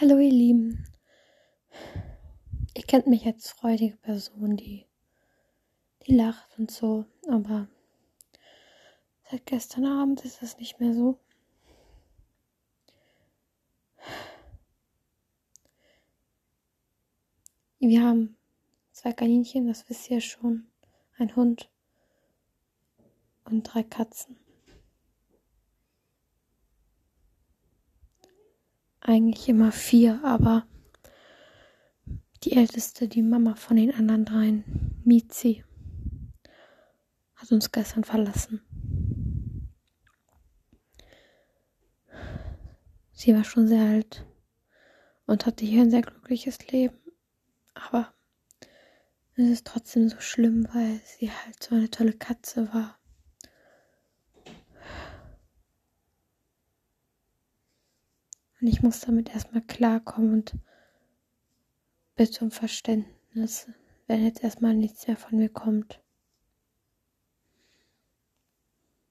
Hallo ihr Lieben. Ihr kennt mich als freudige Person, die, die lacht und so, aber seit gestern Abend ist es nicht mehr so. Wir haben zwei Kaninchen, das wisst ihr schon, ein Hund und drei Katzen. Eigentlich immer vier, aber die älteste, die Mama von den anderen dreien, Mizi, hat uns gestern verlassen. Sie war schon sehr alt und hatte hier ein sehr glückliches Leben, aber es ist trotzdem so schlimm, weil sie halt so eine tolle Katze war. Und ich muss damit erstmal klarkommen und bitte um Verständnis, wenn jetzt erstmal nichts mehr von mir kommt.